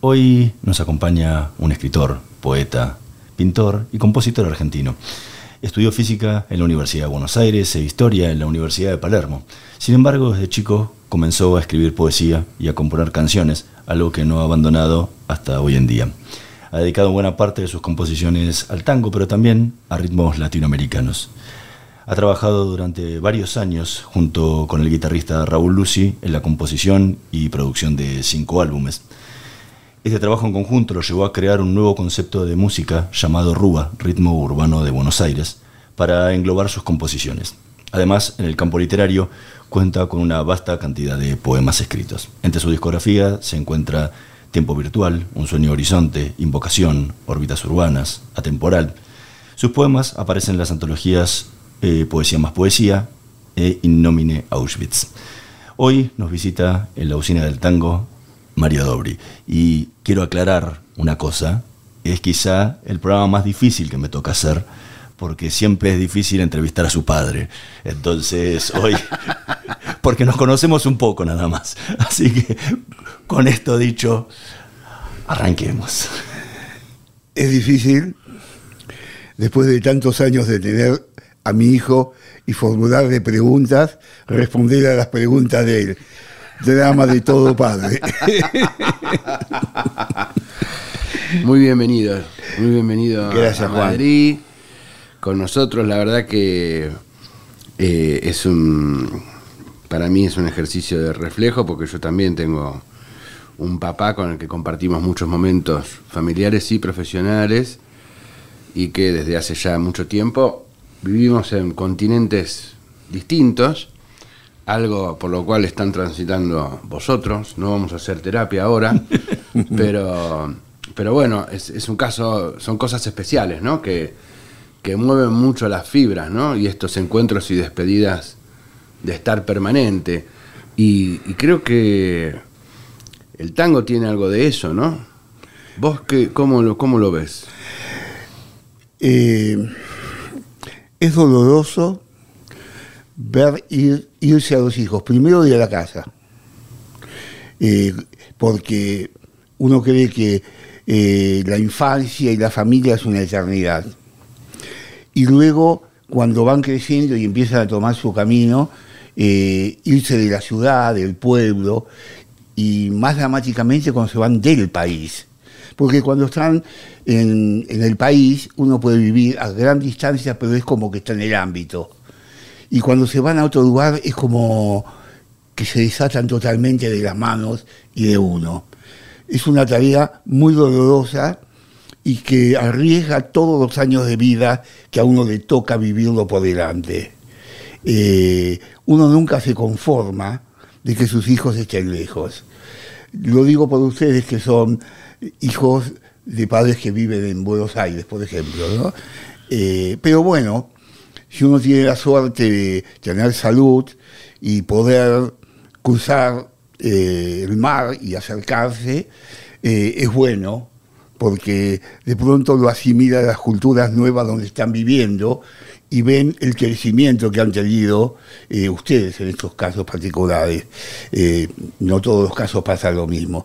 Hoy nos acompaña un escritor, poeta, pintor y compositor argentino. Estudió física en la Universidad de Buenos Aires e historia en la Universidad de Palermo. Sin embargo, desde chico comenzó a escribir poesía y a componer canciones, algo que no ha abandonado hasta hoy en día. Ha dedicado buena parte de sus composiciones al tango, pero también a ritmos latinoamericanos. Ha trabajado durante varios años junto con el guitarrista Raúl Lucy en la composición y producción de cinco álbumes. Este trabajo en conjunto lo llevó a crear un nuevo concepto de música llamado Rúa, ritmo urbano de Buenos Aires, para englobar sus composiciones. Además, en el campo literario cuenta con una vasta cantidad de poemas escritos. Entre su discografía se encuentra Tiempo Virtual, Un Sueño Horizonte, Invocación, Órbitas Urbanas, Atemporal. Sus poemas aparecen en las antologías eh, Poesía más Poesía e Innomine Auschwitz. Hoy nos visita en la usina del tango Mario Dobri. Y quiero aclarar una cosa, es quizá el programa más difícil que me toca hacer, porque siempre es difícil entrevistar a su padre. Entonces, hoy, porque nos conocemos un poco nada más. Así que, con esto dicho, arranquemos. Es difícil, después de tantos años de tener a mi hijo y formularle preguntas, responder a las preguntas de él drama de todo padre. Muy bienvenido, muy bienvenido a Madrid. Con nosotros, la verdad que eh, es un, para mí es un ejercicio de reflejo porque yo también tengo un papá con el que compartimos muchos momentos familiares y profesionales y que desde hace ya mucho tiempo vivimos en continentes distintos algo por lo cual están transitando vosotros. No vamos a hacer terapia ahora, pero, pero bueno, es, un caso, son cosas especiales, ¿no? Que, que mueven mucho las fibras, ¿no? Y estos encuentros y despedidas de estar permanente. Y, creo que el tango tiene algo de eso, ¿no? ¿Vos qué, cómo, lo, cómo lo ves? Eh, es doloroso ver ir, irse a los hijos, primero de la casa, eh, porque uno cree que eh, la infancia y la familia es una eternidad. Y luego, cuando van creciendo y empiezan a tomar su camino, eh, irse de la ciudad, del pueblo, y más dramáticamente cuando se van del país. Porque cuando están en, en el país, uno puede vivir a gran distancia, pero es como que está en el ámbito y cuando se van a otro lugar es como que se desatan totalmente de las manos y de uno. Es una tarea muy dolorosa y que arriesga todos los años de vida que a uno le toca vivirlo por delante. Eh, uno nunca se conforma de que sus hijos estén lejos. Lo digo por ustedes que son hijos de padres que viven en Buenos Aires, por ejemplo. Eh, pero bueno, si uno tiene la suerte de tener salud y poder cruzar eh, el mar y acercarse, eh, es bueno, porque de pronto lo asimila a las culturas nuevas donde están viviendo y ven el crecimiento que han tenido eh, ustedes en estos casos particulares. no todos los casos pasa lo mismo.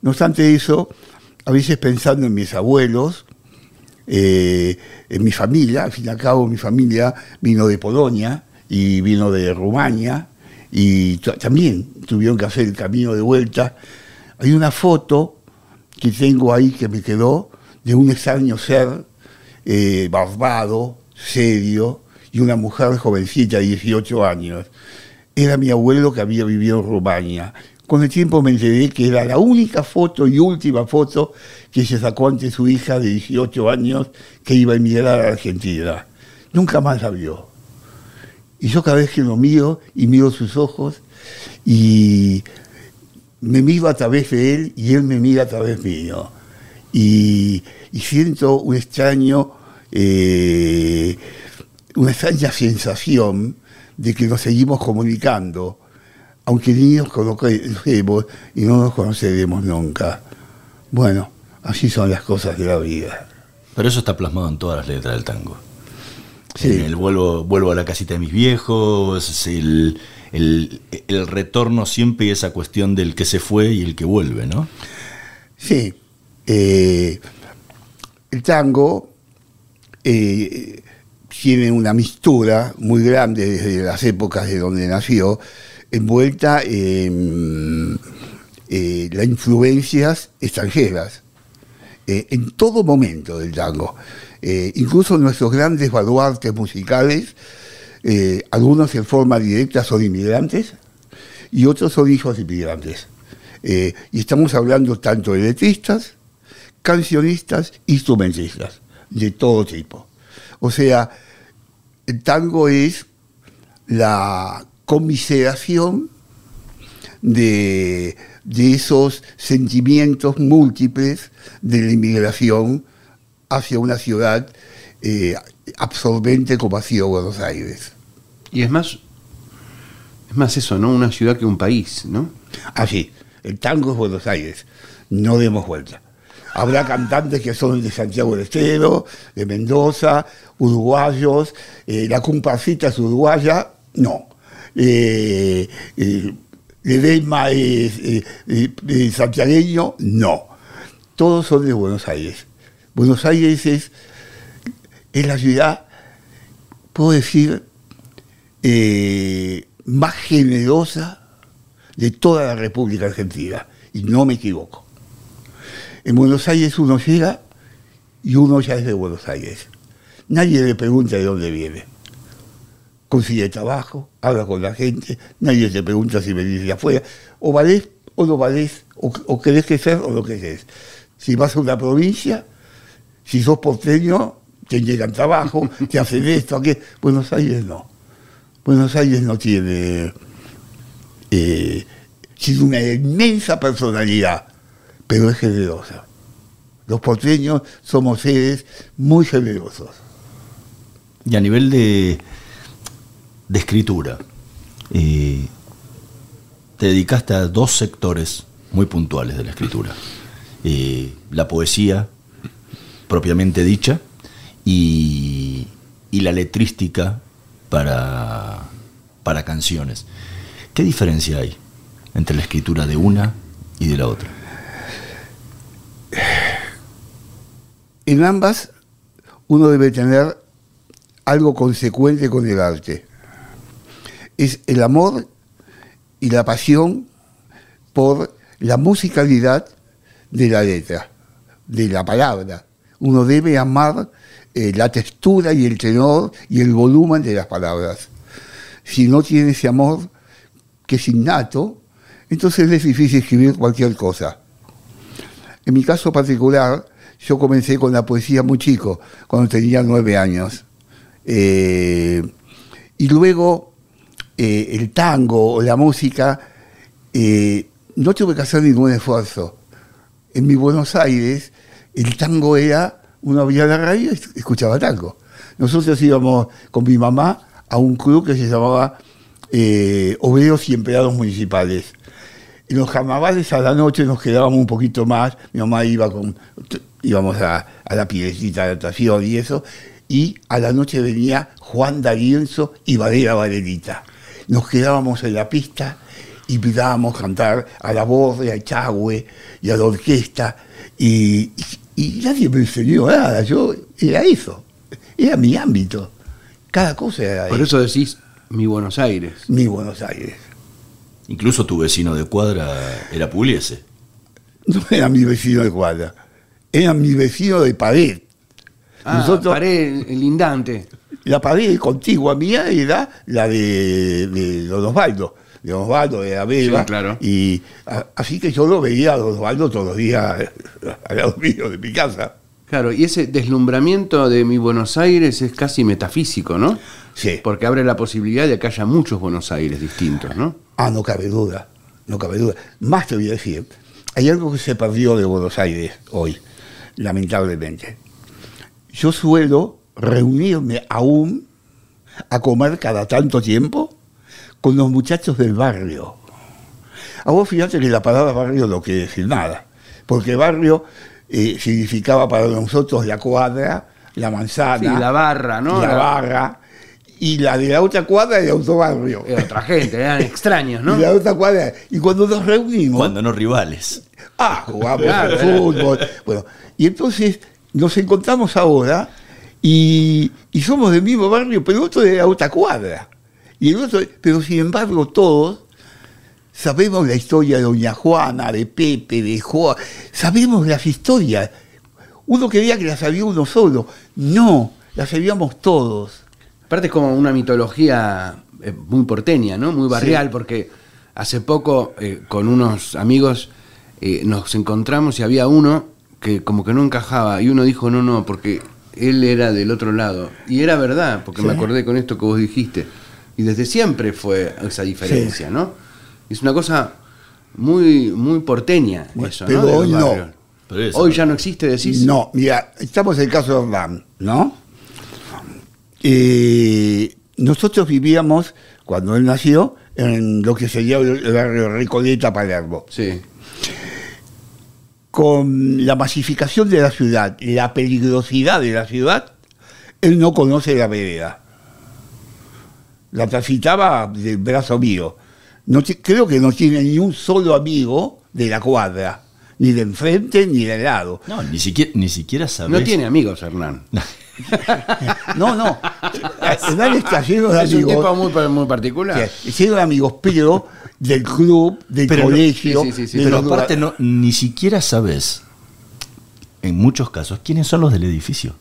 No obstante eso, a veces pensando en mis abuelos, eh, en mi familia, al fin y al cabo mi familia vino de Polonia y vino de Rumania y también tuvieron que hacer el camino de vuelta. Hay una foto que tengo ahí que me quedó de un extraño ser eh, barbado, serio, y una mujer jovencita de 18 años. Era mi abuelo que había vivido en Rumania. Con el tiempo me enteré que era la única foto y última foto que se sacó ante su hija de 18 años que iba a emigrar a Argentina. Nunca más la vio. Y yo cada vez que lo miro y miro sus ojos y me miro a través de él y él me mira a través mío. y, siento un extraño, eh, una extraña sensación de que nos seguimos comunicando, aunque ni nos conocemos y no nos conoceremos nunca. Bueno, así son las cosas de la vida. Pero eso está plasmado en todas las letras del tango. Sí. El vuelvo, vuelvo a la casita de mis viejos, el, el, retorno siempre y esa cuestión del que se fue y el que vuelve, ¿no? Sí. Eh, el tango eh, tiene una mistura muy grande desde las épocas de donde nació, envuelta en eh, las influencias extranjeras, en todo momento del tango. incluso nuestros grandes baluartes musicales eh, algunos en forma directa son inmigrantes y otros son hijos de inmigrantes. Eh, y estamos hablando tanto de letristas, cancionistas, instrumentistas, de todo tipo. O sea, el tango es la conmiseración de, esos sentimientos múltiples de la inmigración hacia una ciudad eh, absorbente como ha sido Buenos Aires. Y es más, es más eso, ¿no? Una ciudad que un país, ¿no? Así, el tango es Buenos Aires, no demos vuelta. Habrá cantantes que son de Santiago del Estero, de Mendoza, uruguayos, eh, la comparsita es uruguaya, no. Eh, eh, es santiagueño, no. Todos son de Buenos Aires. Buenos Aires es es la ciudad, puedo decir, eh, más generosa de toda la República Argentina. Y no me equivoco. En Buenos Aires uno llega y uno ya es de Buenos Aires. Nadie le pregunta de dónde viene. Consigue trabajo, habla con la gente, nadie te pregunta si venís de afuera. O valés o no valés, o, o querés que ser o no querés. Si vas a una provincia, si sos porteño, te llegan trabajo, te hacen esto, aquí. Buenos Aires no. Buenos Aires no tiene eh, una inmensa personalidad, pero es generosa. Los porteños somos seres muy generosos. Y a nivel de, de escritura, te dedicaste a dos sectores muy puntuales de la escritura. La poesía propiamente dicha y, la letrística para, para canciones. ¿Qué diferencia hay entre la escritura de una y de la otra? En ambas uno debe tener algo consecuente con el arte. Es el amor y la pasión por la musicalidad de la letra, de la palabra. Uno debe amar eh, la textura y el tenor y el volumen de las palabras. Si no tiene ese amor, que es innato, entonces es difícil escribir cualquier cosa. En mi caso particular, yo comencé con la poesía muy chico, cuando tenía nueve años. Eh, y luego eh, el tango o la música, no tuve que hacer ningún esfuerzo. En mi Buenos Aires, el tango era uno abría la radio y escuchaba tango. Nosotros íbamos con mi mamá a un club que se llamaba eh, y Empleados Municipales. En los carnavales a la noche nos quedábamos un poquito más, mi mamá iba con, íbamos a, la piedrecita de natación y eso, y a la noche venía Juan D'Arienzo y Valera Valerita. Nos quedábamos en la pista y pidábamos cantar a la voz, a Chagüe y a la orquesta, y, y nadie me enseñó nada, yo era eso, era mi ámbito. Cada cosa era Por eso decís mi Buenos Aires. Mi Buenos Aires. Incluso tu vecino de cuadra era Pugliese. No era mi vecino de cuadra, era mi vecino de pared. Ah, pared lindante. La pared contigua mía era la de, de Don Osvaldo de Osvaldo, de Abeba. claro. Y así que yo lo veía a Osvaldo todos los días al lado mío de mi casa. Claro, y ese deslumbramiento de mi Buenos Aires es casi metafísico, ¿no? Sí. Porque abre la posibilidad de que haya muchos Buenos Aires distintos, ¿no? Ah, no cabe duda, no cabe duda. Más te voy a decir, hay algo que se perdió de Buenos Aires hoy. lamentablemente. Yo suelo reunirme aún a comer cada tanto tiempo con los muchachos del barrio. A vos fíjate que la palabra barrio no quiere decir nada, porque barrio eh, significaba para nosotros la cuadra, la manzana, la barra, ¿no? La barra, y la de la otra cuadra el autobarrio. Era otra gente, eran extraños, ¿no? Y la otra cuadra. Y cuando nos reunimos. Cuando no rivales. Ah, jugamos al fútbol. Bueno, y entonces nos encontramos ahora y, somos del mismo barrio, pero otro de la otra cuadra. Y el otro, pero sin embargo, todos sabemos la historia de Doña Juana, de Pepe, de Juan. Sabemos las historias. Uno creía que las sabía uno solo. No, las sabíamos todos. Aparte es como una mitología eh, muy porteña, ¿no? Muy barrial, porque hace poco eh, con unos amigos eh, nos encontramos y había uno que como que no encajaba y uno dijo, no, no, porque él era del otro lado. Y era verdad, porque me acordé con esto que vos dijiste. Y desde siempre fue esa diferencia, ¿no? Es una cosa muy, muy porteña eso, pero ¿no? hoy no. Hoy ya no existe, decís. No, mira, estamos en el caso de Orlán, ¿no? Eh, nosotros vivíamos, cuando él nació, en lo que sería el barrio Recoleta, Palermo. Sí. Con la masificación de la ciudad, la peligrosidad de la ciudad, él no conoce la vereda. La transitaba del brazo mío. No creo que no tiene ni un solo amigo de la cuadra, ni de enfrente ni de lado. No, ni siquiera, ni siquiera No tiene amigos, Hernán. no, no. Hernán está lleno de amigos. Es un tipo muy, muy particular. lleno de amigos, pero del club, del colegio. pero aparte, no, ni siquiera sabes, en muchos casos, quiénes son los del edificio.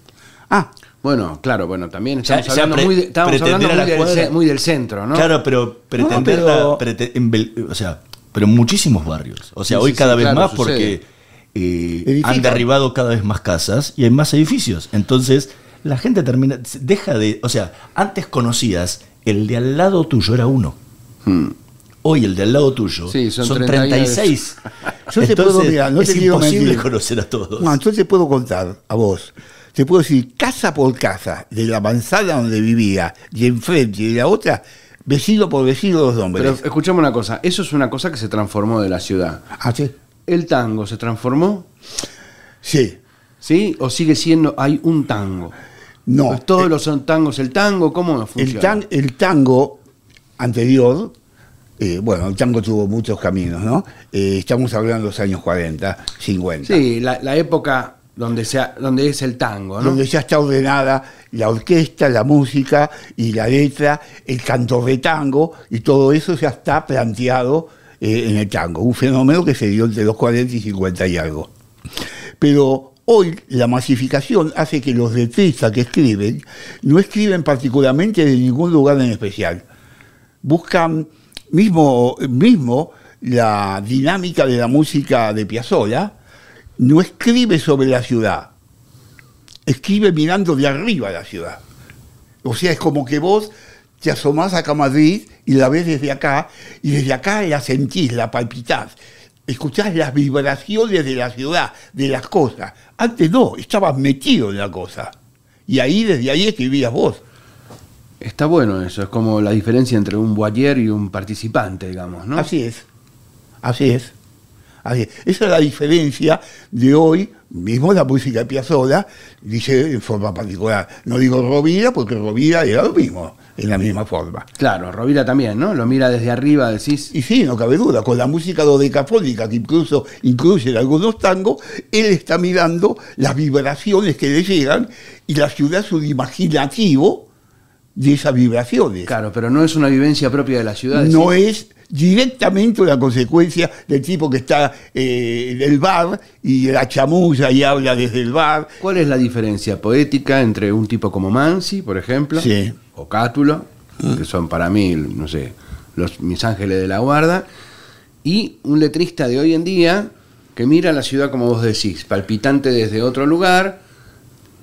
Ah. Bueno, claro, bueno, también estamos hablando, muy, muy, del, centro, ¿no? Claro, pero pretenderla, o sea, pero muchísimos barrios. O sea, hoy cada vez más porque eh, han derribado cada vez más casas y hay más edificios. Entonces, la gente termina, deja de, o sea, antes conocías, el de al lado tuyo era uno. Hmm. Hoy el de al lado tuyo son, 36. Yo te puedo, no es imposible conocer a todos. No, entonces te puedo contar a vos. Te puedo decir casa por casa, de la manzana donde vivía, y enfrente y de la otra, vecino por vecino los nombres. Pero escuchame una cosa, eso es una cosa que se transformó de la ciudad. Ah, sí. ¿El tango se transformó? Sí. ¿Sí? ¿O sigue siendo, hay un tango? No. Pues todos los son tangos, ¿el tango cómo funciona? El, tango anterior, eh, bueno, el tango tuvo muchos caminos, ¿no? Eh, estamos hablando de los años 40, 50. Sí, la, época donde, sea, donde es el tango, ¿no? Donde ya está ordenada la orquesta, la música y la letra, el canto de tango, y todo eso ya está planteado eh, en el tango. Un fenómeno que se dio entre los 40 y 50 y algo. Pero Hoy la masificación hace que los letristas que escriben no escriben particularmente de ningún lugar en especial. Buscan mismo, mismo la dinámica de la música de Piazzolla, no escribe sobre la ciudad, escribe mirando de arriba la ciudad. O sea, es como que vos te asomás acá a Madrid y la ves desde acá, y desde acá la sentís, la palpitás escuchás las vibraciones de la ciudad, de las cosas. Antes no, estabas metido en la cosa. Y ahí, desde ahí escribías vos. Está bueno eso, es como la diferencia entre un boyer y un participante, digamos, ¿no? Así es, así es. Así es. Esa es la diferencia de hoy, mismo la música de Piazzolla, dice en forma particular. No digo Rovira porque Rovira era lo mismo en la misma forma. Claro, Rovira también, ¿no? Lo mira desde arriba, decís. Y sí, no cabe duda, con la música dodecafónica, que incluso incluye algunos tangos, él está mirando las vibraciones que le llegan y la ciudad es un imaginativo de esas vibraciones. Claro, pero no es una vivencia propia de la ciudad. No es directamente una consecuencia del tipo que está eh, en el bar y la chamulla y habla desde el bar. ¿Cuál es la diferencia poética entre un tipo como Mansi, por ejemplo? Sí o Cátulo, mm. que son para mí, no sé, los, mis ángeles de la guarda, y un letrista de hoy en día que mira la ciudad como vos decís, palpitante desde otro lugar,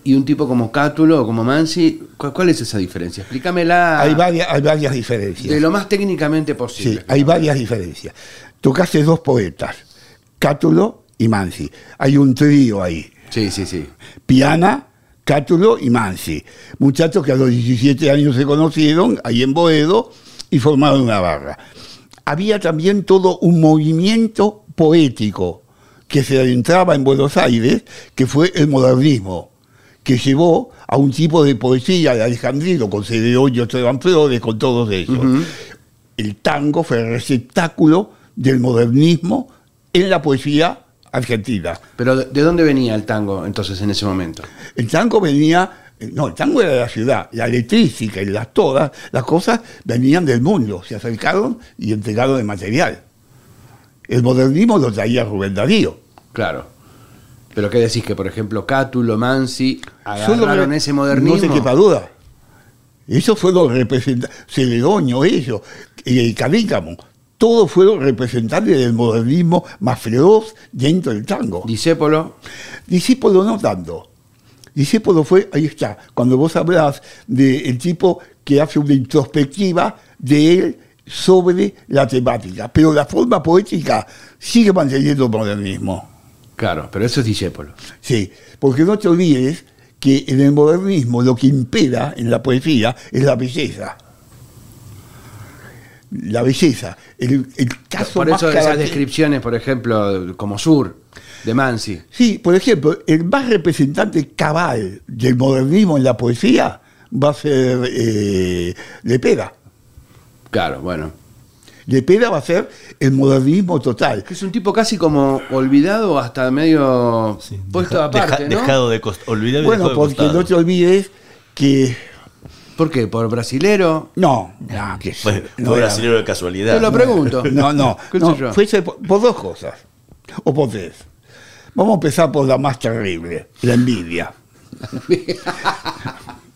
y un tipo como Cátulo o como Mansi, ¿cuál, es esa diferencia? Explícamela. Hay varias, hay varias diferencias. De lo más técnicamente posible. Sí, hay varias diferencias. Tocaste dos poetas, Cátulo y Mansi. Hay un trío ahí. Sí, sí, sí. Piana, Cátulo y Mansi. Muchachos que a los 17 años se conocieron ahí en Boedo y formaron una barra. Había también todo un movimiento poético que se adentraba en Buenos Aires, que fue el modernismo, que llevó a un tipo de poesía de Alejandrino, con Cedeo y Esteban Flores, con todos ellos. El tango fue el receptáculo del modernismo en la poesía argentina. Pero ¿de dónde venía el tango entonces en ese momento? El tango venía, no, el tango era de la ciudad, la electrística y las todas, las cosas venían del mundo, se acercaron y entregaron el material. El modernismo lo traía Rubén Darío. Claro. Pero ¿qué decís? Que por ejemplo Cátulo, Mansi agarraron ese modernismo. No se quepa duda. Eso fue lo representante, Celedonio, ellos, y Cadícamo todos fueron representantes del modernismo más feroz dentro del tango. ¿Discépolo? Discépolo no tanto. Discépolo fue, ahí está, cuando vos hablás del tipo que hace una introspectiva de él sobre la temática, pero la forma poética sigue manteniendo el modernismo. Claro, pero eso es Discépolo. Sí, porque no te olvides que en el modernismo lo que impera en la poesía es la belleza la belleza. El, caso por eso esas descripciones, por ejemplo, como Sur, de Mansi. Sí, por ejemplo, el más representante cabal del modernismo en la poesía va a ser eh, Lepeda. Claro, bueno. Lepeda va a ser el modernismo total. Es un tipo casi como olvidado, hasta medio puesto aparte, Dejado de olvidado Bueno, porque no te olvides que ¿Por qué? ¿Por brasilero? No, no, que fue, brasilero de casualidad. Te lo pregunto. No, no, no fue por, dos cosas, o por tres. Vamos a empezar por la más terrible, la envidia.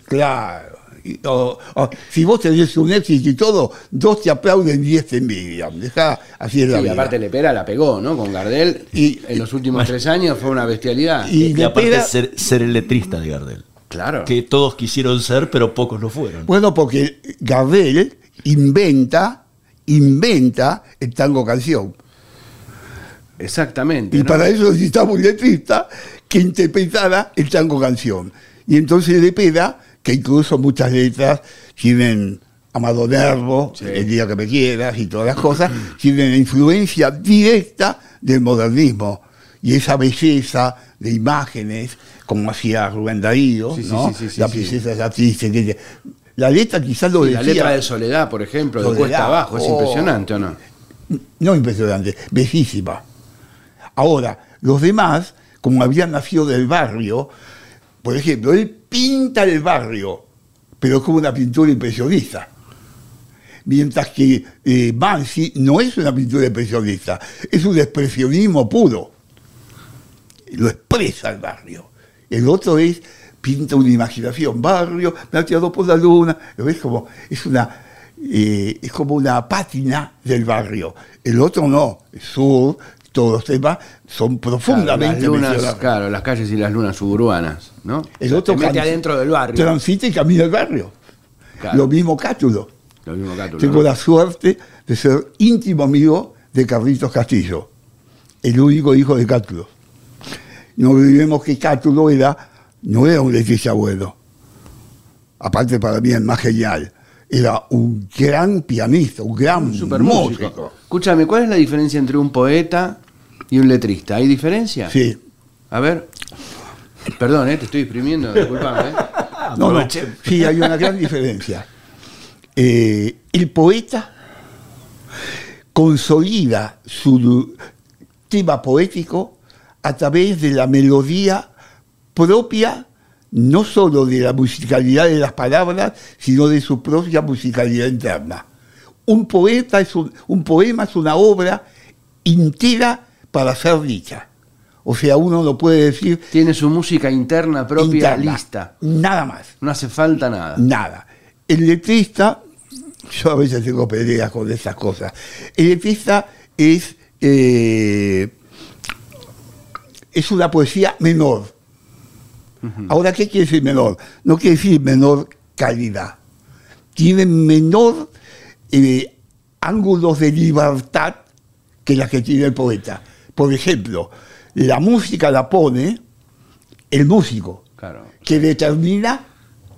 claro. si vos tenés un éxito y todo, dos te aplauden y diez te envidian. Deja, así es la sí, aparte Lepera la pegó, ¿no? Con Gardel. Y, en los últimos tres años fue una bestialidad. Y, aparte ser, ser el letrista de Gardel. Claro. Que todos quisieron ser, pero pocos lo fueron. Bueno, porque Gardel inventa, inventa el tango canción. Exactamente. Y para eso necesitamos un letrista que interpretara el tango canción. Y entonces de peda, que incluso muchas letras tienen Amado Nervo, El día que me quieras y todas las cosas, tienen la influencia directa del modernismo. Y esa belleza de imágenes, como hacía Rubén Darío, ¿no? la princesa la triste. La letra quizás lo decía. La letra de Soledad, por ejemplo, de Cuesta Abajo, es oh. impresionante, ¿o no? No impresionante, bellísima. Ahora, los demás, como habían nacido del barrio, por ejemplo, él pinta el barrio, pero es como una pintura impresionista. Mientras que eh, Bansi no es una pintura impresionista, es un expresionismo puro. Lo expresa el barrio. El otro es, pinta una imaginación, barrio, tirado por la luna, es como, es una, eh, es como una pátina del barrio. El otro no, el sur, todos los temas son profundamente claro, las lunas, claro, las calles y las lunas suburbanas, ¿no? El otro mete adentro del barrio. Transita y camina el barrio. Lo mismo Cátulo. Lo mismo Cátulo. Tengo la suerte de ser íntimo amigo de Carlitos Castillo, el único hijo de Cátulo no olvidemos que Cátulo era, no era un letrista bueno. Aparte para mí el más genial. Era un gran pianista, un gran Super músico. Escúchame, ¿cuál es la diferencia entre un poeta y un letrista? ¿Hay diferencia? Sí. A ver. Perdón, ¿eh? te estoy exprimiendo, disculpame. ¿eh? No, no, sí, hay una gran diferencia. Eh, el poeta consolida su tema poético a través de la melodía propia, no solo de la musicalidad de las palabras, sino de su propia musicalidad interna. Un poeta es un, poema es una obra entera para ser dicha. O sea, uno no puede decir. Tiene su música interna propia lista. Nada más. No hace falta nada. Nada. El letrista, yo a veces tengo peleas con esas cosas. El letrista es eh, es una poesía menor. Ahora, ¿qué quiere decir menor? No quiere decir menor calidad. Tiene menor eh, ángulos de libertad que la que tiene el poeta. Por ejemplo, la música la pone el músico, que determina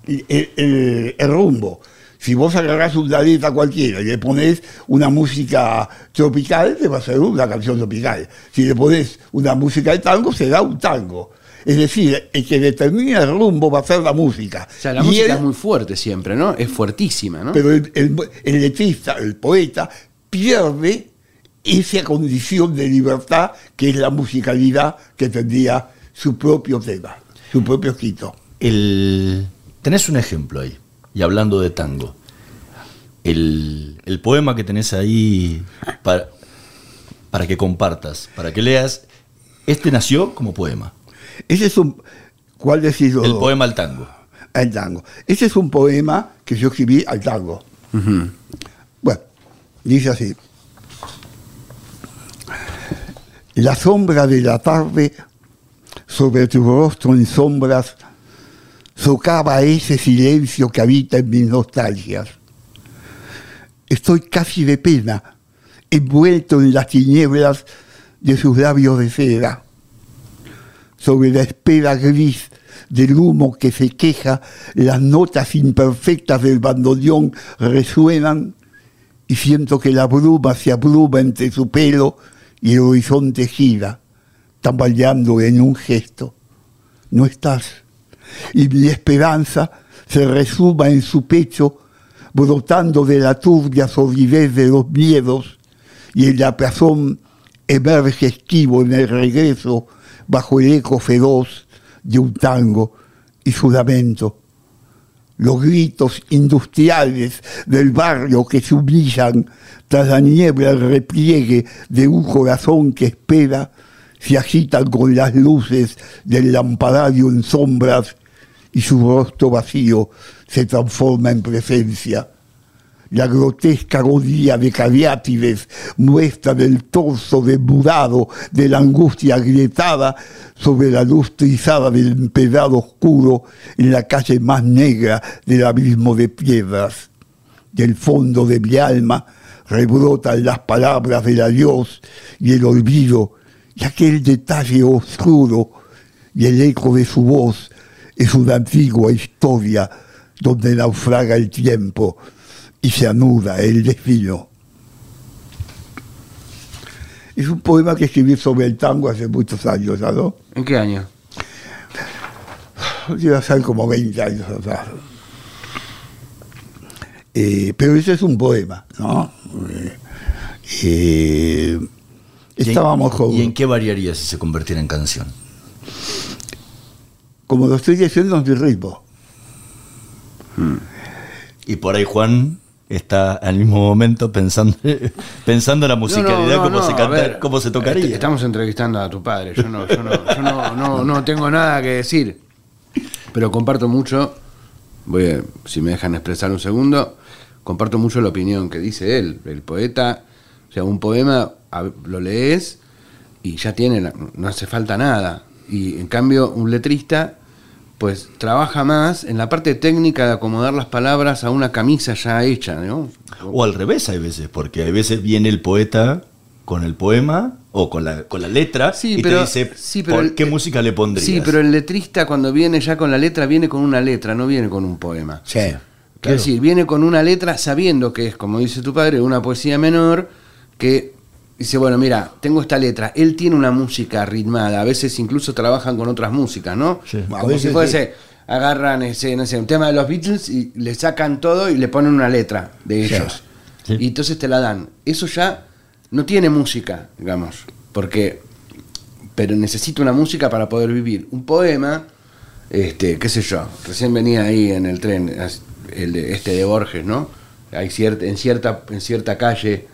el, rumbo. Si vos agarrás una letra cualquiera y le pones una música tropical, te va a ser una canción tropical. Si le pones una música de tango, será un tango. Es decir, el que determina el rumbo va a ser la música. O sea, la música es muy fuerte siempre, ¿no? Es fuertísima, ¿no? Pero el, el letrista, el poeta, pierde esa condición de libertad que es la musicalidad que tendría su propio tema, su propio escrito. El... Tenés un ejemplo ahí, y hablando de tango. El, poema que tenés ahí para, para que compartas, para que leas, este nació como poema. Ese es un. ¿Cuál decís? El poema al tango. Al tango. Ese es un poema que yo escribí al tango. Bueno, dice así. La sombra de la tarde sobre tu rostro en sombras socava ese silencio que habita en mis nostalgias. Estoy casi de pena, envuelto en las tinieblas de sus labios de seda sobre la espera gris del humo que se queja, las notas imperfectas del bandoneón resuenan y siento que la bruma se abruma entre su pelo y el horizonte gira, tambaleando en un gesto. No estás. Y mi esperanza se resuma en su pecho, brotando de la turbia solidez de los miedos, y el la emerge esquivo en el regreso bajo el eco feroz de un tango y su lamento. Los gritos industriales del barrio que se humillan tras la niebla el repliegue de un corazón que espera se agitan con las luces del lampadario en sombras y su rostro vacío se transforma en presencia la grotesca agonía de Cariátides muestra del torso desmudado de la angustia agrietada sobre la luz trizada del empedrado oscuro en la calle más negra del abismo de piedras. Del fondo de mi alma rebrotan las palabras del adiós y el olvido y aquel detalle oscuro y el eco de su voz es una antigua historia donde naufraga el tiempo y se anuda el destino. Es un poema que escribí sobre el tango hace muchos años, ¿no? ¿En qué año? Debe ser como 20 años atrás. Eh, pero ese es un poema, ¿no? Eh, estábamos ¿Y en qué variaría si se convirtiera en canción? Como lo estoy diciendo en mi ritmo. Hmm. Y por ahí Juan está al mismo momento pensando, pensando en la musicalidad, cómo, se canta, cómo se tocaría. Estamos entrevistando a tu padre, yo no, yo no, no, tengo nada que decir, pero comparto mucho, voy si me dejan expresar un segundo, comparto mucho la opinión que dice él, el poeta, sea, un poema lo lees y ya tiene, no hace falta nada, y en cambio un letrista pues trabaja más en la parte técnica de acomodar las palabras a una camisa ya hecha, ¿no? O al revés hay veces, porque hay veces viene el poeta con el poema o con la, con la letra y te dice qué música le pondrías. Sí, pero el letrista cuando viene ya con la letra viene con una letra, no viene con un poema. Sí. Es decir, viene con una letra sabiendo que es, como dice tu padre, una poesía menor que dice, bueno, mira, tengo esta letra, él tiene una música ritmada, a veces incluso trabajan con otras músicas, ¿no? Sí. Como si fuese, agarran ese, no sé, un tema de los Beatles y le sacan todo y le ponen una letra de ellos. Y entonces te la dan. Eso ya no tiene música, digamos, porque, pero necesita una música para poder vivir. Un poema, este, qué sé yo, recién venía ahí en el tren, el este de Borges, ¿no? Hay cierta, en cierta, en cierta calle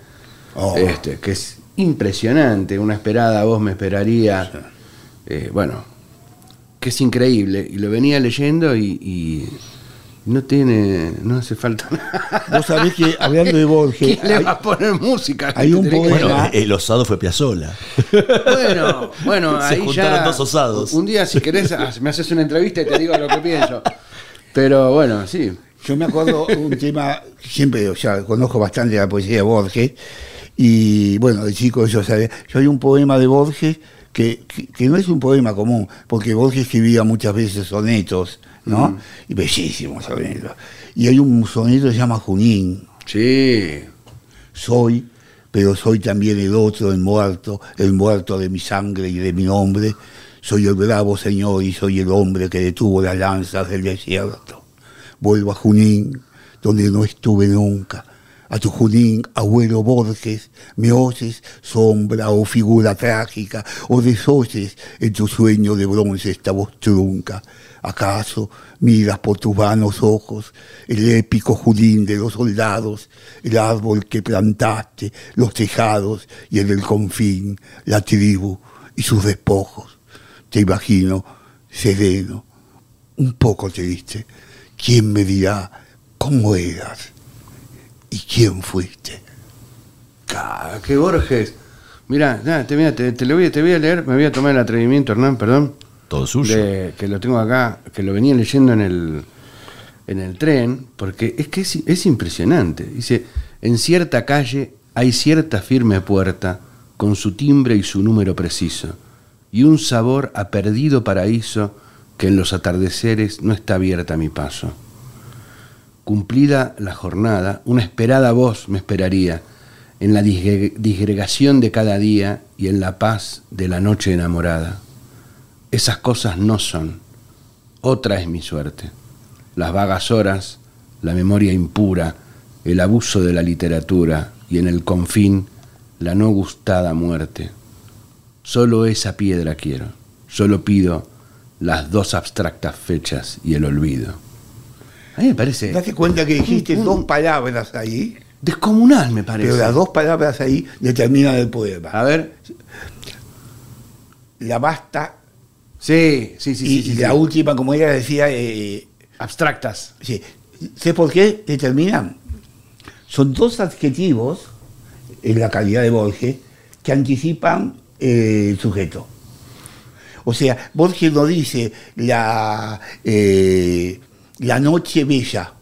Oh. Este, que es impresionante, una esperada voz me esperaría. Eh, bueno, que es increíble. Y lo venía leyendo y, no tiene, no hace falta nada. Vos sabés que hablando de Borges. ¿Quién le va a poner música? Hay un poema. el osado fue Piazzola. Bueno, bueno, ahí ya. dos osados. Un día, si querés, me haces una entrevista y te digo lo que pienso. Pero bueno, sí. Yo me acuerdo un tema, siempre, o sea, conozco bastante la poesía de Borges, y bueno, de chico yo sabía, yo hay un poema de Borges que, no es un poema común, porque Borges escribía muchas veces sonetos, ¿no? Mm. Y bellísimos sonetos. Y hay un soneto que se llama Junín. Sí. Soy, pero soy también el otro, el muerto, el muerto de mi sangre y de mi nombre. Soy el bravo señor y soy el hombre que detuvo las lanzas del desierto. Vuelvo a Junín, donde no estuve nunca a tu Junín, abuelo Borges, me oyes, sombra o figura trágica, o desoyes en tu sueño de bronce esta voz trunca. ¿Acaso miras por tus vanos ojos el épico Junín de los soldados, el árbol que plantaste, los tejados y en el confín la tribu y sus despojos? Te imagino sereno, un poco triste. ¿Quién me dirá cómo eras? ¿Y quién fuiste? ¡Qué Borges! Mira, te, lo voy, te voy a leer, me voy a tomar el atrevimiento, Hernán, perdón. Todo suyo. que lo tengo acá, que lo venía leyendo en el, en el tren, porque es que es, impresionante. Dice, en cierta calle hay cierta firme puerta, con su timbre y su número preciso, y un sabor a perdido paraíso que en los atardeceres no está abierta a mi paso. Cumplida la jornada, una esperada voz me esperaría en la disgregación de cada día y en la paz de la noche enamorada. Esas cosas no son. Otra es mi suerte. Las vagas horas, la memoria impura, el abuso de la literatura y en el confín la no gustada muerte. Solo esa piedra quiero. Solo pido las dos abstractas fechas y el olvido. A mí me parece. Date cuenta que dijiste dos palabras ahí. Descomunal, me parece. Pero las dos palabras ahí determinan el poema. A ver. La basta. Sí, sí, sí. Y, la última, como ella decía. Eh, Abstractas. Sí. ¿Sé por qué determinan? Son dos adjetivos en la calidad de Borges que anticipan eh, el sujeto. O sea, Borges no dice la. Eh, la noche bella.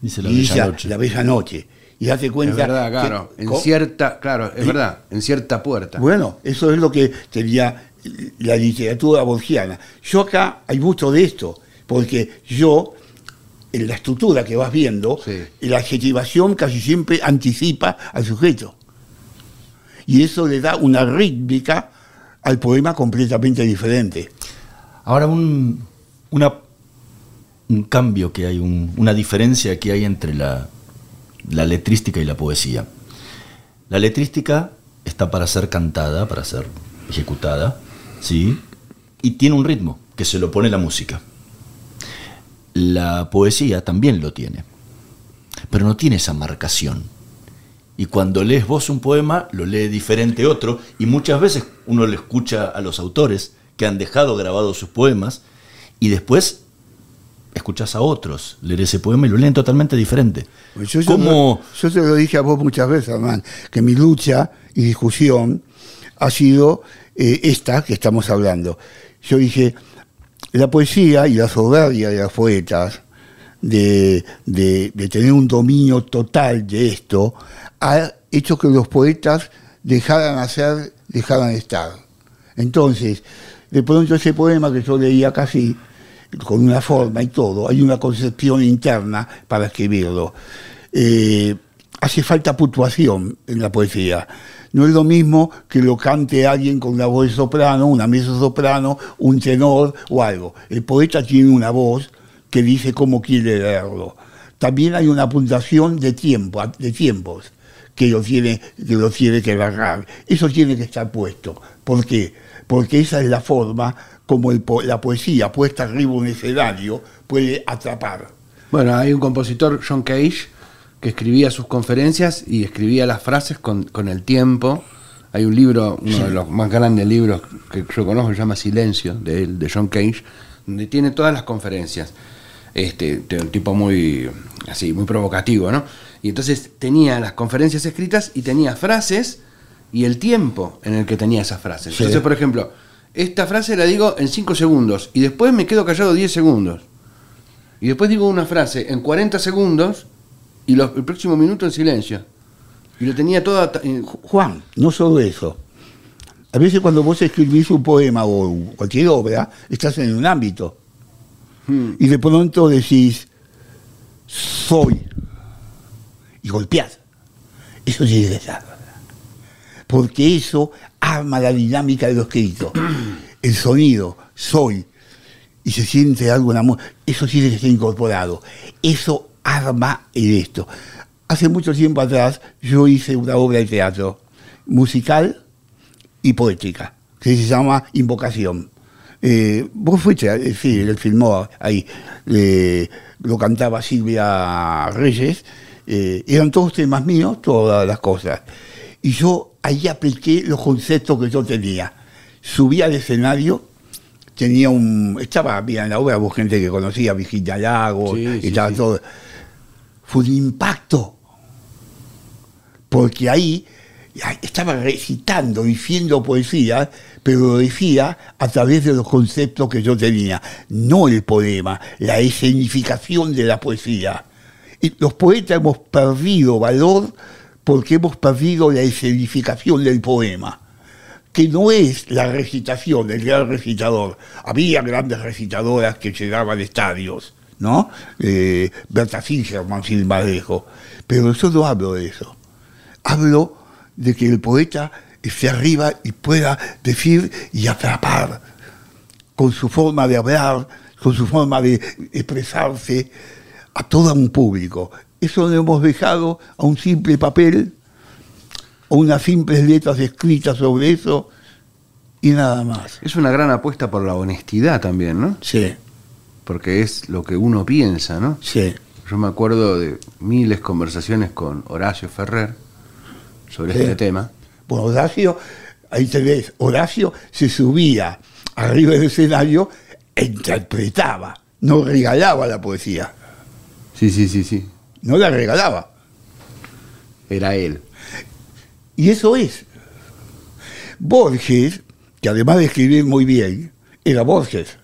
Dice la bella noche. La bella noche. Y hace cuenta. Es verdad, claro. en cierta, claro, es verdad, en cierta puerta. Bueno, eso es lo que tenía la literatura borgiana. Yo acá hay mucho de esto, porque yo, en la estructura que vas viendo, la adjetivación casi siempre anticipa al sujeto. Y eso le da una rítmica al poema completamente diferente. Ahora, un, una un cambio que hay, una diferencia que hay entre la, letrística y la poesía. La letrística está para ser cantada, para ser ejecutada, ¿sí? Y tiene un ritmo que se lo pone la música. La poesía también lo tiene, pero no tiene esa marcación. Y cuando lees vos un poema, lo lee diferente otro, y muchas veces uno le escucha a los autores que han dejado grabados sus poemas, y después escuchás a otros leer ese poema y lo leen totalmente diferente. Pues yo, yo te lo dije a vos muchas veces, Hernán, que mi lucha y discusión ha sido eh, esta que estamos hablando. Yo dije, la poesía y la soberbia de los poetas, de, tener un dominio total de esto, ha hecho que los poetas dejaran hacer, dejaran estar. Entonces, de pronto ese poema que yo leía casi con una forma y todo, hay una concepción interna para escribirlo. Eh, hace falta puntuación en la poesía. No es lo mismo que lo cante alguien con una voz soprano, una mesa soprano, un tenor o algo. El poeta tiene una voz que dice cómo quiere leerlo. También hay una puntuación de tiempo, de tiempos que lo tiene que lo tiene que agarrar. Eso tiene que estar puesto. ¿Por qué? Porque esa es la forma como la poesía puesta arriba de un escenario puede atrapar. Bueno, hay un compositor, John Cage, que escribía sus conferencias y escribía las frases con, el tiempo. Hay un libro, uno de los más grandes libros que yo conozco, se llama Silencio, de, de John Cage, donde tiene todas las conferencias. Este, un tipo muy, así, muy provocativo, ¿no? Y entonces tenía las conferencias escritas y tenía frases y el tiempo en el que tenía esas frases. Entonces, por ejemplo, esta frase la digo en 5 segundos y después me quedo callado 10 segundos. Y después digo una frase en 40 segundos y el próximo minuto en silencio. Y lo tenía toda... Juan, no solo eso. A veces cuando vos escribís un poema o cualquier obra, estás en un ámbito. Hmm. Y de pronto decís, soy. Y golpeás. Eso que estar. Porque eso arma la dinámica de lo escrito. El sonido, soy. Y se siente algo en amor. Eso tiene que estar incorporado. Eso arma el esto. Hace mucho tiempo atrás yo hice una obra de teatro musical y poética, que se llama Invocación. Eh, vos fuiste, eh, sí, él filmó ahí, lo cantaba Silvia Reyes, eh, eran todos temas míos, todas las cosas. Y yo ahí apliqué los conceptos que yo tenía. Subía al escenario, tenía un. Estaba bien en la obra, hubo gente que conocía, Virginia Lago, y estaba todo. Fue un impacto. Porque ahí estaba recitando, diciendo poesía, pero lo decía a través de los conceptos que yo tenía, no el poema, la escenificación de la poesía. Y los poetas hemos perdido valor porque hemos perdido la escenificación del poema, que no es la recitación del gran recitador. Había grandes recitadoras que llegaban a estadios, ¿no? Eh, Berta Fincherman, sin más Pero yo no hablo de eso. Hablo de que el poeta esté arriba y pueda decir y atrapar con su forma de hablar, con su forma de expresarse a todo un público. Eso lo hemos dejado a un simple papel o unas simples letras escritas sobre eso y nada más. Es una gran apuesta por la honestidad también, ¿no? Sí. Porque es lo que uno piensa, ¿no? Sí. Yo me acuerdo de miles conversaciones con Horacio Ferrer, sobre este tema. Bueno, Horacio, ahí te ves, Horacio se subía arriba del escenario e interpretaba, no regalaba la poesía. Sí, sí, sí, sí. No la regalaba. Era él. Y eso es. Borges, que además de escribir muy bien, era Borges.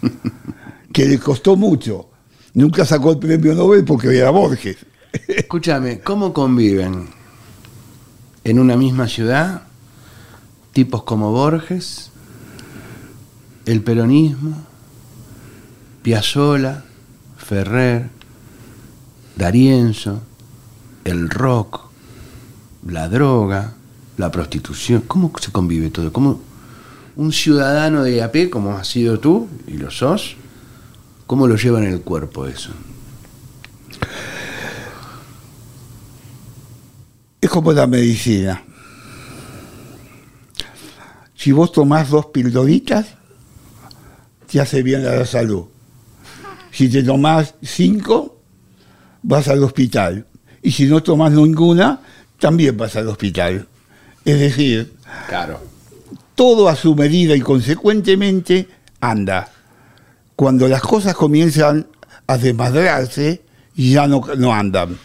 que le costó mucho. Nunca sacó el premio Nobel porque era Borges. Escúchame, ¿cómo conviven en una misma ciudad tipos como Borges, el peronismo, Piazzola, Ferrer, Darienzo, el rock, la droga, la prostitución? ¿Cómo se convive todo? ¿Cómo un ciudadano de AP, como has sido tú y lo sos, cómo lo lleva en el cuerpo eso? Es como la medicina. Si vos tomás dos pildoritas, te hace bien a la salud. Si te tomás cinco, vas al hospital. Y si no tomás ninguna, también vas al hospital. Es decir, claro. todo a su medida y consecuentemente anda. Cuando las cosas comienzan a desmadrarse, ya no, no andan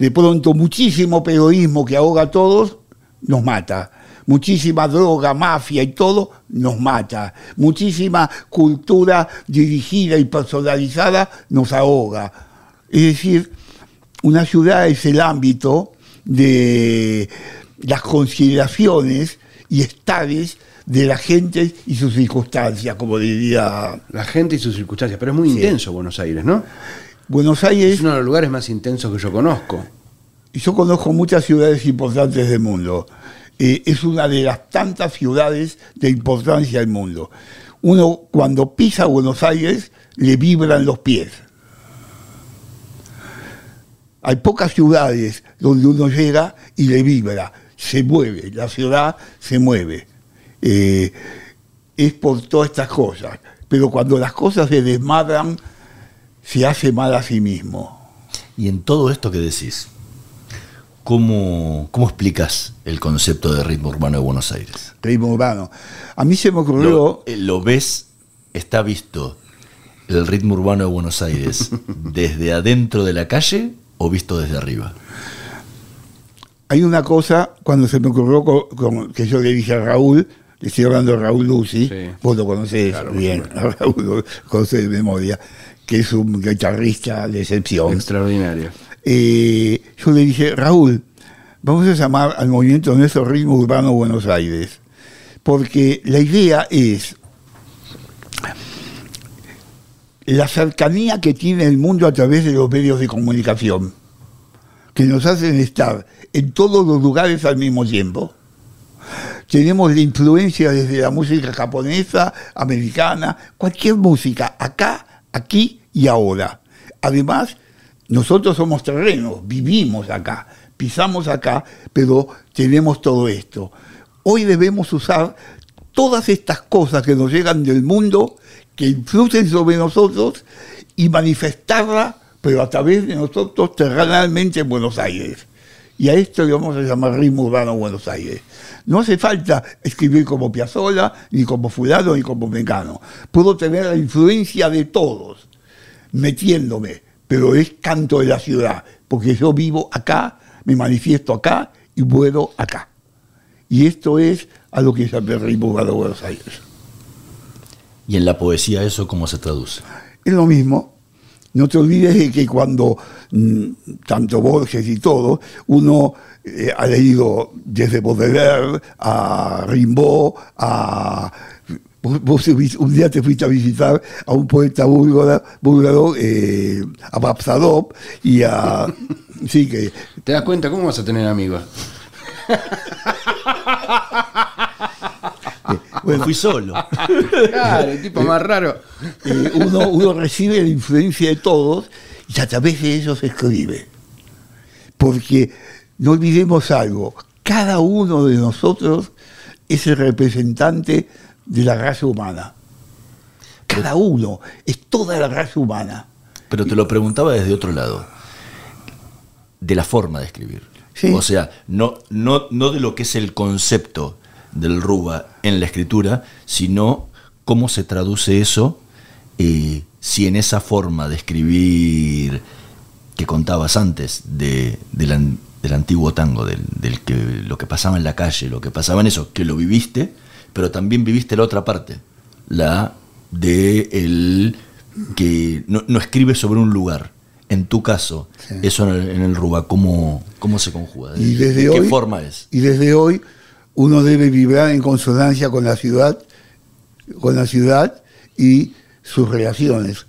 de pronto muchísimo periodismo que ahoga a todos nos mata. Muchísima droga, mafia y todo nos mata. Muchísima cultura dirigida y personalizada nos ahoga. Es decir, una ciudad es el ámbito de las consideraciones y estados de la gente y sus circunstancias, como diría... La gente y sus circunstancias, pero es muy intenso Buenos Aires, ¿no? Buenos Aires... Es uno de los lugares más intensos que yo conozco. Yo conozco muchas ciudades importantes del mundo. Eh, es una de las tantas ciudades de importancia del mundo. Uno cuando pisa Buenos Aires le vibran los pies. Hay pocas ciudades donde uno llega y le vibra, se mueve, la ciudad se mueve. Eh, es por todas estas cosas. Pero cuando las cosas se desmadran, se hace mal a sí mismo. Y en todo esto que decís, ¿cómo, ¿cómo explicas el concepto de ritmo urbano de Buenos Aires? Ritmo urbano. A mí se me ocurrió... ¿Lo, eh, lo ves, está visto el ritmo urbano de Buenos Aires desde adentro de la calle o visto desde arriba? Hay una cosa, cuando se me ocurrió que yo le dije a Raúl, le estoy hablando de Raúl Lucy, vos lo conocés bien, Raúl lo conocés de memoria, que es un guitarrista de excepción. Extraordinario. Eh, yo le dije, Raúl, vamos a llamar al movimiento nuestro ritmo urbano Buenos Aires, porque la idea es la cercanía que tiene el mundo a través de los medios de comunicación, que nos hacen estar en todos los lugares al mismo tiempo. Tenemos la influencia desde la música japonesa, americana, cualquier música, acá, aquí y ahora. Además, nosotros somos terrenos, vivimos acá, pisamos acá, pero tenemos todo esto. Hoy debemos usar todas estas cosas que nos llegan del mundo, que influyen sobre nosotros y manifestarla, pero a través de nosotros terrenalmente en Buenos Aires. Y a esto le vamos a llamar ritmo urbano Buenos Aires. No hace falta escribir como Piazzolla, ni como fulano, ni como Mecano. Puedo tener la influencia de todos, metiéndome pero es canto de la ciudad, porque yo vivo acá, me manifiesto acá y vuelo acá. Y esto es a lo que se ritmo de Buenos Aires. ¿Y en la poesía eso cómo se traduce? Es lo mismo. No te olvides de que cuando mm, tanto Borges y todo, uno eh, ha leído desde Baudelaire a Rimbaud, a Vos, un día te fuiste a visitar a un poeta búlgaro, eh, a Babsadov y a... sí, que... ¿Te das cuenta? ¿Cómo vas a tener amigos? bueno, fui solo. Claro, el tipo más raro. Eh, uno, uno recibe la influencia de todos y a través de ellos escribe. Porque no olvidemos algo, cada uno de nosotros es el representante de la raza humana. Cada uno, es toda la raza humana. Pero te lo preguntaba desde otro lado, de la forma de escribir. O sea, no, no, no de lo que es el concepto del Ruba en la escritura, sino cómo se traduce eso, eh, si en esa forma de escribir que contabas antes de, del antiguo tango, del, del, que lo que pasaba en la calle, lo que pasaba en eso, que lo viviste, pero también viviste la otra parte, la de el que no, escribe sobre un lugar. En tu caso, eso en el, Ruba, ¿cómo, ¿cómo se conjuga? ¿De, y desde qué forma es? Y desde hoy uno debe vibrar en consonancia con la ciudad, con la ciudad y sus relaciones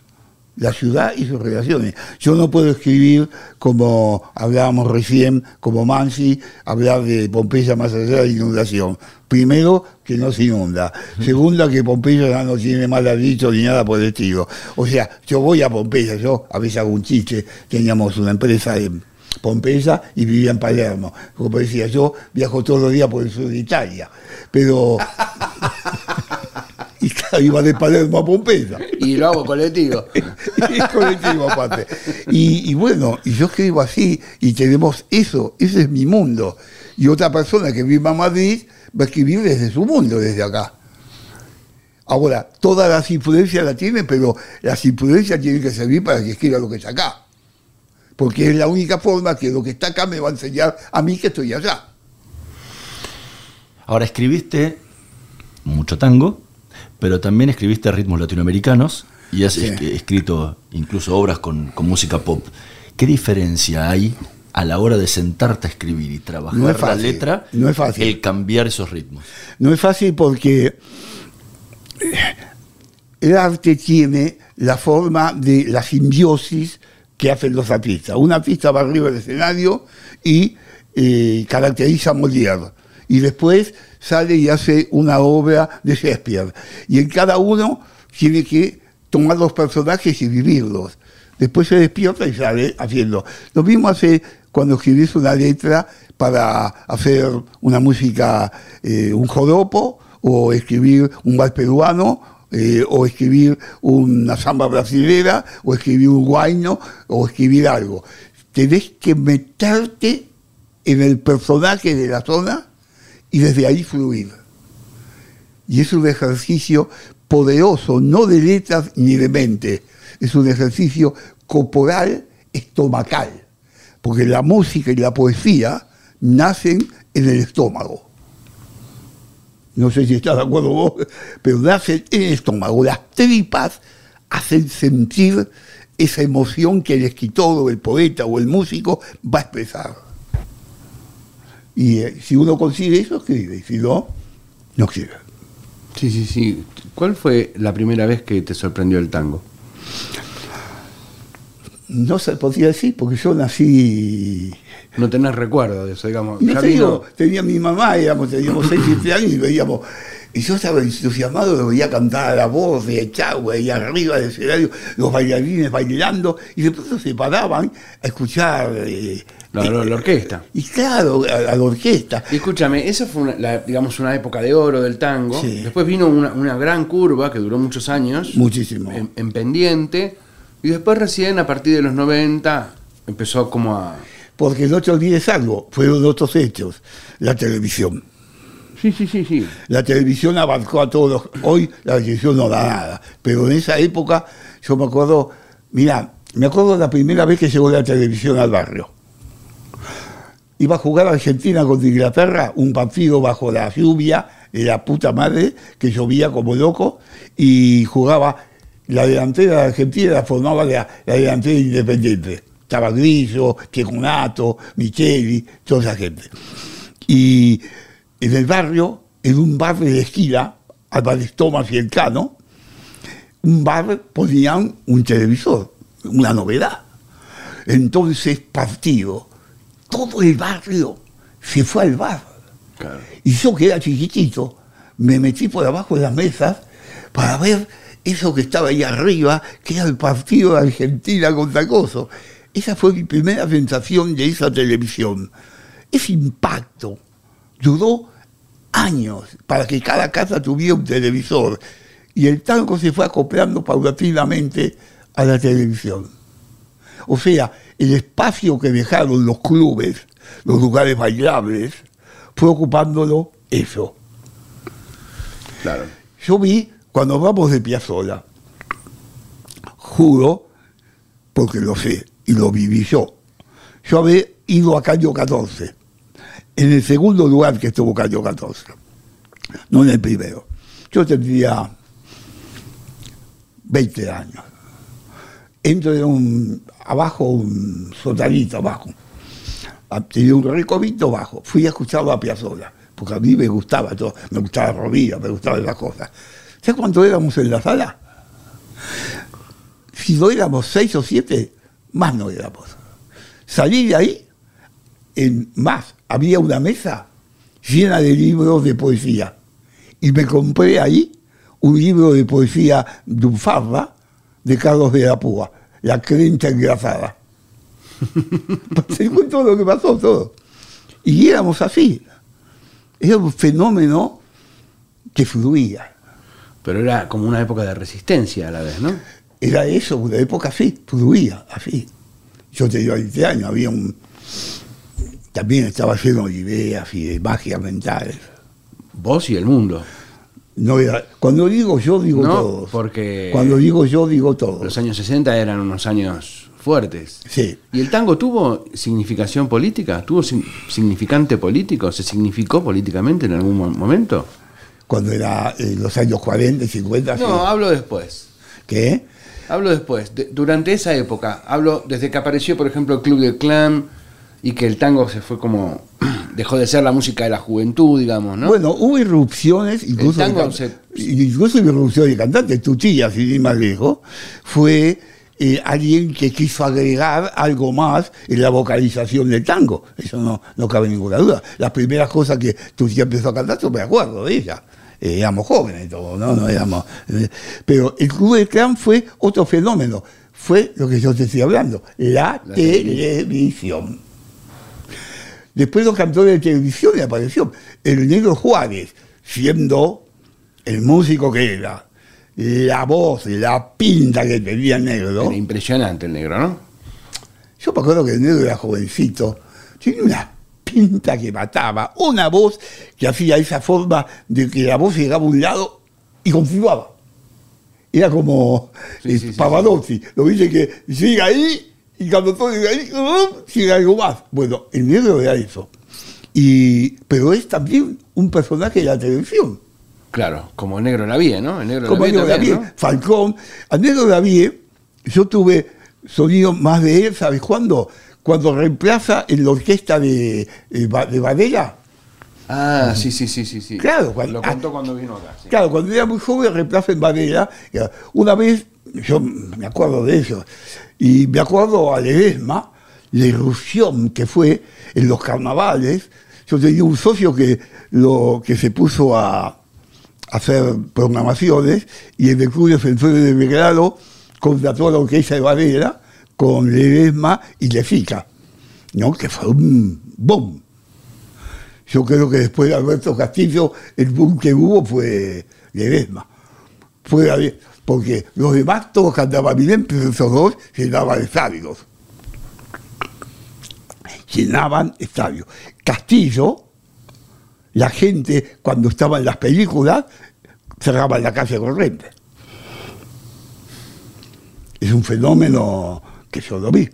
la ciudad y sus relaciones. Yo no puedo escribir como hablábamos recién, como Mansi, hablar de Pompeya más allá de la inundación. Primero, que no se inunda. Segunda, que Pompeya ya no tiene mal dicho ni nada por el estilo. O sea, yo voy a Pompeya, yo a veces hago un chiste, teníamos una empresa en Pompeya y vivía en Palermo. Como decía, yo viajo todos los días por el sur de Italia. Pero y iba de Palermo a Pompeya. Y lo hago colectivo. y colectivo aparte. Y, bueno, y yo escribo así, y tenemos eso, ese es mi mundo. Y otra persona que vive en Madrid va a escribir desde su mundo, desde acá. Ahora, todas las influencias las tiene, pero las influencias tienen que servir para que escriba lo que está acá. Porque es la única forma que lo que está acá me va a enseñar a mí que estoy allá. Ahora escribiste mucho tango, pero también escribiste ritmos latinoamericanos y has escrito incluso obras con, música pop. ¿Qué diferencia hay a la hora de sentarte a escribir y trabajar la letra, no es fácil. el cambiar esos ritmos? No es fácil porque el arte tiene la forma de la simbiosis que hacen los artistas. Un artista va arriba del escenario y eh, caracteriza a Molière. Y después sale y hace una obra de Shakespeare. Y en cada uno tiene que tomar los personajes y vivirlos. Después se despierta y sale haciendo. Lo mismo hace cuando escribís una letra para hacer una música, eh, un joropo, o escribir un vals peruano, eh, o escribir una samba brasilera, o escribir un guayno, o escribir algo. Tenés que meterte en el personaje de la zona y desde ahí fluir. Y es un ejercicio poderoso, no de letras ni de mente, es un ejercicio corporal, estomacal, porque la música y la poesía nacen en el estómago. No sé si estás de acuerdo vos, pero en el estómago. Las tripas hacen sentir esa emoción que el escritor o el poeta o el músico va a expresar. Y eh, si uno consigue eso, escribe. Y si no, no escribe. Sí, sí, sí. ¿Cuál fue la primera vez que te sorprendió el tango? No se podía decir, porque yo nací. No tenés recuerdo de eso, digamos. No te tenía mi mamá, digamos, teníamos 6, 7 años y veíamos. Y yo estaba entusiasmado, lo veía cantar a la voz de Chagüe y arriba del escenario, los bailarines bailando, y de pronto se paraban a escuchar. Eh, la, orquesta. Y claro, a, la orquesta. Y escúchame, esa fue, una, digamos, una época de oro del tango. Después vino una, gran curva que duró muchos años. Muchísimo. en pendiente y después recién, a partir de los 90, empezó como a... Porque no te olvides algo, fueron otros hechos, la televisión. Sí, sí, sí, sí. La televisión abarcó a todos. Hoy la televisión no da nada. Pero en esa época, yo me acuerdo, mira, me acuerdo la primera vez que llegó la televisión al barrio. Iba a jugar Argentina contra Inglaterra, un partido bajo la lluvia de la puta madre, que llovía como loco, y jugaba la delantera de Argentina la formaba la, delantera independiente. Estaba Grillo, Checunato, Micheli, toda esa gente. Y en el barrio, en un bar de esquina, Álvarez Tomás y el Cano, un bar ponían un televisor, una novedad. Entonces, partido, todo el barrio se fue al bar. Y yo que era chiquitito, me metí por abajo de las mesas para ver eso que estaba ahí arriba, que era el partido de Argentina contra Coso. Esa fue mi primera sensación de esa televisión. Ese impacto duró años para que cada casa tuviera un televisor y el tango se fue acoplando paulatinamente a la televisión. O sea, el espacio que dejaron los clubes, los lugares bailables, fue ocupándolo eso. Claro. Yo vi cuando vamos de Piazzola, juro, porque lo sé y lo viví yo, yo había ido a Caño 14, en el segundo lugar que estuvo Caño 14, no en el primero. Yo tendría 20 años. Entro en un, abajo, un sotanito abajo. Tenía un recobito abajo. Fui a escucharlo a Piazzola, porque a mí me gustaba todo. Me gustaba Rovira, me gustaba esas cosas. ¿Sabes cuánto éramos en la sala? Si no éramos seis o siete, más no éramos. Salí de ahí, en más, había una mesa llena de libros de poesía. Y me compré ahí un libro de poesía de un farra de Carlos de la Púa, La creencia engrasada. Te cuento lo que pasó todo. Y éramos así. Era un fenómeno que fluía pero era como una época de resistencia a la vez, ¿no? Era eso, una época así, fluía, así. Yo tenía 20 años, había un... También estaba lleno de ideas y de magias mentales. Vos y el mundo. No era, cuando digo yo, digo no, Porque cuando digo yo, digo todo. Los años 60 eran unos años fuertes. Sí. ¿Y el tango tuvo significación política? ¿Tuvo significante político? ¿Se significó políticamente en algún momento? cuando era en eh, los años 40 y 50. No, hablo después. ¿Qué? Hablo después. durante esa época, hablo desde que apareció, por ejemplo, el Club del Clan y que el tango se fue como. dejó de ser la música de la juventud, digamos, ¿no? Bueno, hubo irrupciones, incluso. El tango se... Incluso irrupción de cantantes. Tu tía, sin ir más lejos, fue. Eh, alguien que quiso agregar algo más en la vocalización del tango. Eso no, no cabe ninguna duda. Las primeras cosas que tu tía empezó a cantar, yo me acuerdo de ella. Eh, éramos jóvenes todos, ¿no? no éramos, eh, pero el Club del Clan fue otro fenómeno, fue lo que yo te estoy hablando, la, televisión. Después los cantores de televisión y apareció el negro Juárez, siendo el músico que era, la voz, la pinta que tenía el negro. Era impresionante el negro, ¿no? Yo me acuerdo que el negro era jovencito, tenía una pinta que mataba, una voz que hacía esa forma de que la voz llegaba a un lado y continuaba. Era como sí, Pavarotti, lo dice que llega ahí y cuando todo llega ahí, llega algo más. Bueno, el negro era eso. Y, pero es también un personaje de la televisión. Claro, como el negro Lavie, ¿no? El negro como el negro Lavie, Falcón. Al negro Lavie, yo tuve sonido más de él, ¿sabes cuándo? Cuando reemplaza en la orquesta de, de, Badela. Ah, sí, sí, sí, sí. sí. Claro, cuando, lo contó cuando vino acá. Claro, cuando era muy joven reemplaza en Badela. Una vez, yo me acuerdo de eso, y me acuerdo a Ledesma, la irrupción que fue en los carnavales. Yo tenía un socio que, lo, que se puso a, hacer programaciones y en el Club Defensores de Belgrado contrató a la orquesta de Varela con Ledesma y Lefica, ¿no? que fue un boom. Yo creo que después de Alberto Castillo, el boom que hubo fue Ledesma. Fue, porque los demás todos cantaban bien, pero esos dos llenaban estadios. Llenaban estadios. Castillo, la gente cuando estaba en las películas cerraba la calle corriente. Es un fenómeno que yo lo vi.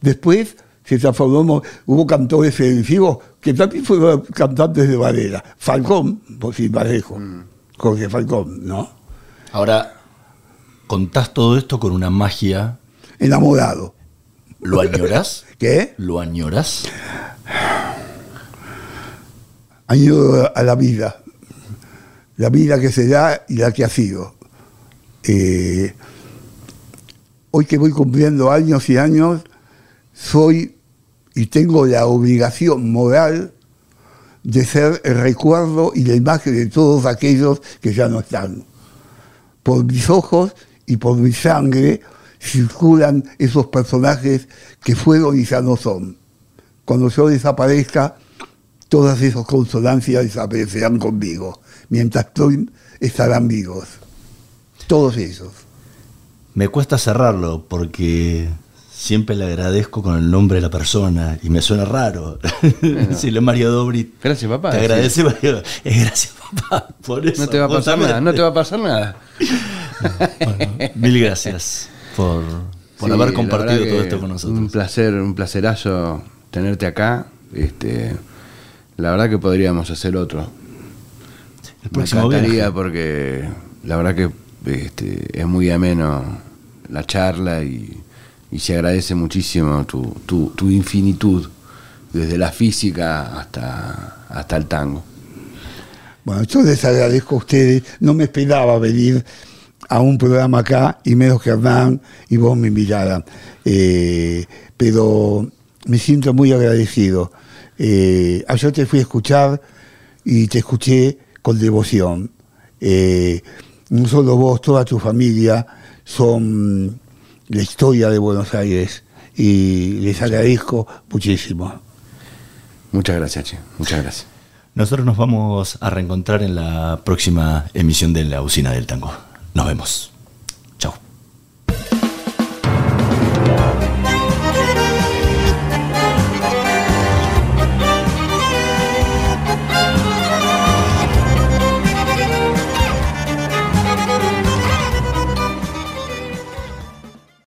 Después se transformó, hubo cantores televisivos que también fueron cantantes de Varela. Falcón, por si parejo. Jorge Falcón, ¿no? Ahora, contás todo esto con una magia. Enamorado. ¿Lo añoras? ¿Qué? ¿Lo añoras? ido a la vida, la vida que se da y la que ha sido. Eh, hoy que voy cumpliendo años y años, soy y tengo la obligación moral de ser el recuerdo y la imagen de todos aquellos que ya no están. Por mis ojos y por mi sangre circulan esos personajes que fueron y ya no son. Cuando yo desaparezca, todas esas consonancias desaparecerán conmigo. Mientras estoy, estarán vivos. Todos esos. Me cuesta cerrarlo porque siempre le agradezco con el nombre de la persona y me suena raro. Si le Mario Dobri. Gracias, papá. Te agradece, Mario. gracias, papá. Por eso. No te va a pasar nada. No te va a pasar nada. mil gracias por, por haber compartido todo esto con nosotros. Un placer, un placerazo tenerte acá. Este, la verdad que podríamos hacer otro. Me encantaría porque la verdad que este, es muy ameno la charla y, se agradece muchísimo tu, infinitud, desde la física hasta, hasta el tango. Bueno, yo les agradezco a ustedes. No me esperaba venir a un programa acá y menos que Hernán y vos me invitaran. Eh, pero me siento muy agradecido. Eh, ayer te fui a escuchar y te escuché con devoción. Eh, no solo vos, toda tu familia son la historia de Buenos Aires y les agradezco muchísimo. Muchas gracias, Che. Muchas gracias. Nosotros nos vamos a reencontrar en la próxima emisión de La Usina del Tango. Nos vemos.